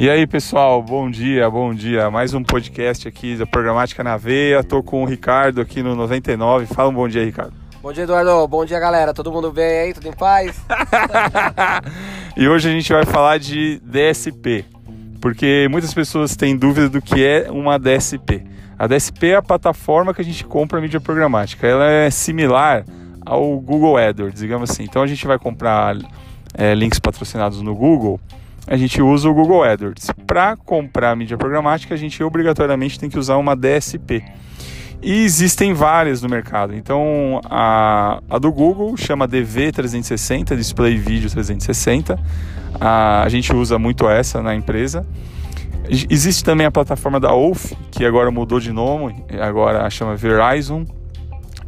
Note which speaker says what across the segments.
Speaker 1: E aí, pessoal, bom dia, bom dia. Mais um podcast aqui da Programática na Veia. Tô com o Ricardo aqui no 99. Fala um bom dia, Ricardo.
Speaker 2: Bom dia, Eduardo. Bom dia, galera. Todo mundo bem aí? Tudo em paz?
Speaker 1: e hoje a gente vai falar de DSP, porque muitas pessoas têm dúvida do que é uma DSP. A DSP é a plataforma que a gente compra a mídia programática. Ela é similar ao Google AdWords, digamos assim. Então a gente vai comprar é, links patrocinados no Google a gente usa o Google AdWords. Para comprar mídia programática, a gente obrigatoriamente tem que usar uma DSP. E existem várias no mercado. Então, a, a do Google chama DV360, Display Video 360. A, a gente usa muito essa na empresa. Existe também a plataforma da Wolf, que agora mudou de nome, agora chama Verizon.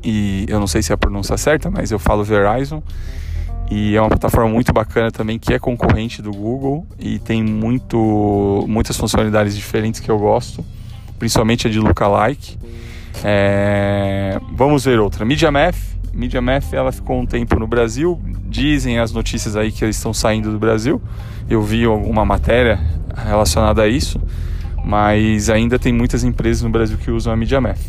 Speaker 1: E eu não sei se é a pronúncia certa, mas eu falo Verizon. E é uma plataforma muito bacana também, que é concorrente do Google e tem muito, muitas funcionalidades diferentes que eu gosto, principalmente a de lookalike. É... Vamos ver outra. MediaMath. MediaMath ela ficou um tempo no Brasil. Dizem as notícias aí que eles estão saindo do Brasil. Eu vi alguma matéria relacionada a isso, mas ainda tem muitas empresas no Brasil que usam a MediaMath.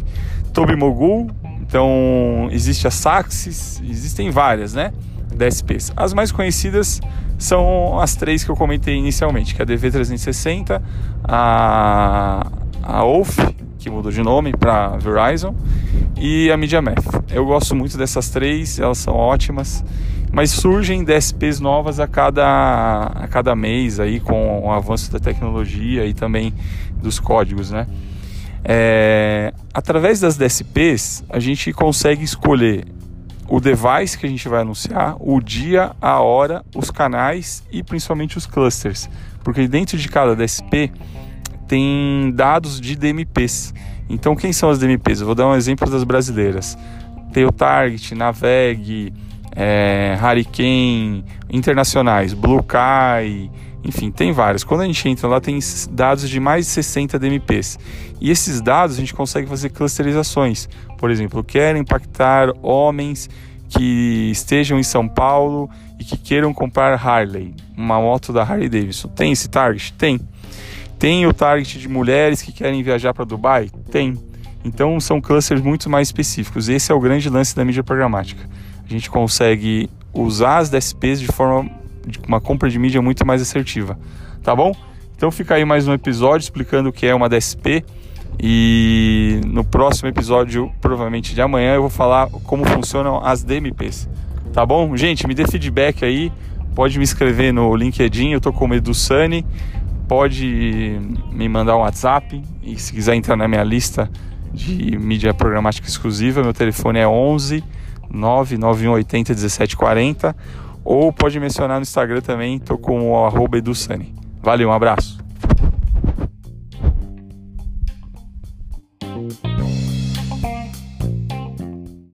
Speaker 1: Toby Mogul, então existe a Saxis, existem várias, né? DSPs. As mais conhecidas são as três que eu comentei inicialmente, que é a DV360, a, a OFF, que mudou de nome para Verizon, e a MediaMath. Eu gosto muito dessas três, elas são ótimas, mas surgem DSPs novas a cada, a cada mês aí com o avanço da tecnologia e também dos códigos, né? É, através das DSPs, a gente consegue escolher o device que a gente vai anunciar, o dia, a hora, os canais e principalmente os clusters, porque dentro de cada DSP tem dados de DMPs. Então, quem são as DMPs? Eu vou dar um exemplo das brasileiras: Target, Naveg, é, Hurricane, internacionais, Bluekai, enfim, tem vários. Quando a gente entra lá, tem dados de mais de 60 DMPs. E esses dados a gente consegue fazer clusterizações. Por exemplo, quero impactar homens que estejam em São Paulo e que queiram comprar Harley, uma moto da Harley Davidson. Tem esse target? Tem. Tem o target de mulheres que querem viajar para Dubai? Tem. Então são clusters muito mais específicos. Esse é o grande lance da mídia programática. A gente consegue usar as DSPs de forma uma compra de mídia muito mais assertiva, tá bom? Então fica aí mais um episódio explicando o que é uma DSP e no próximo episódio, provavelmente de amanhã, eu vou falar como funcionam as DMPs, tá bom? Gente, me dê feedback aí, pode me escrever no LinkedIn, eu tô com o Edu Sani, pode me mandar um WhatsApp e se quiser entrar na minha lista de mídia programática exclusiva, meu telefone é 11 99180 1740 ou pode mencionar no Instagram também, tô com o arroba EduSani. Valeu, um abraço.